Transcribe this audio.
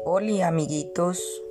Hola amiguitos,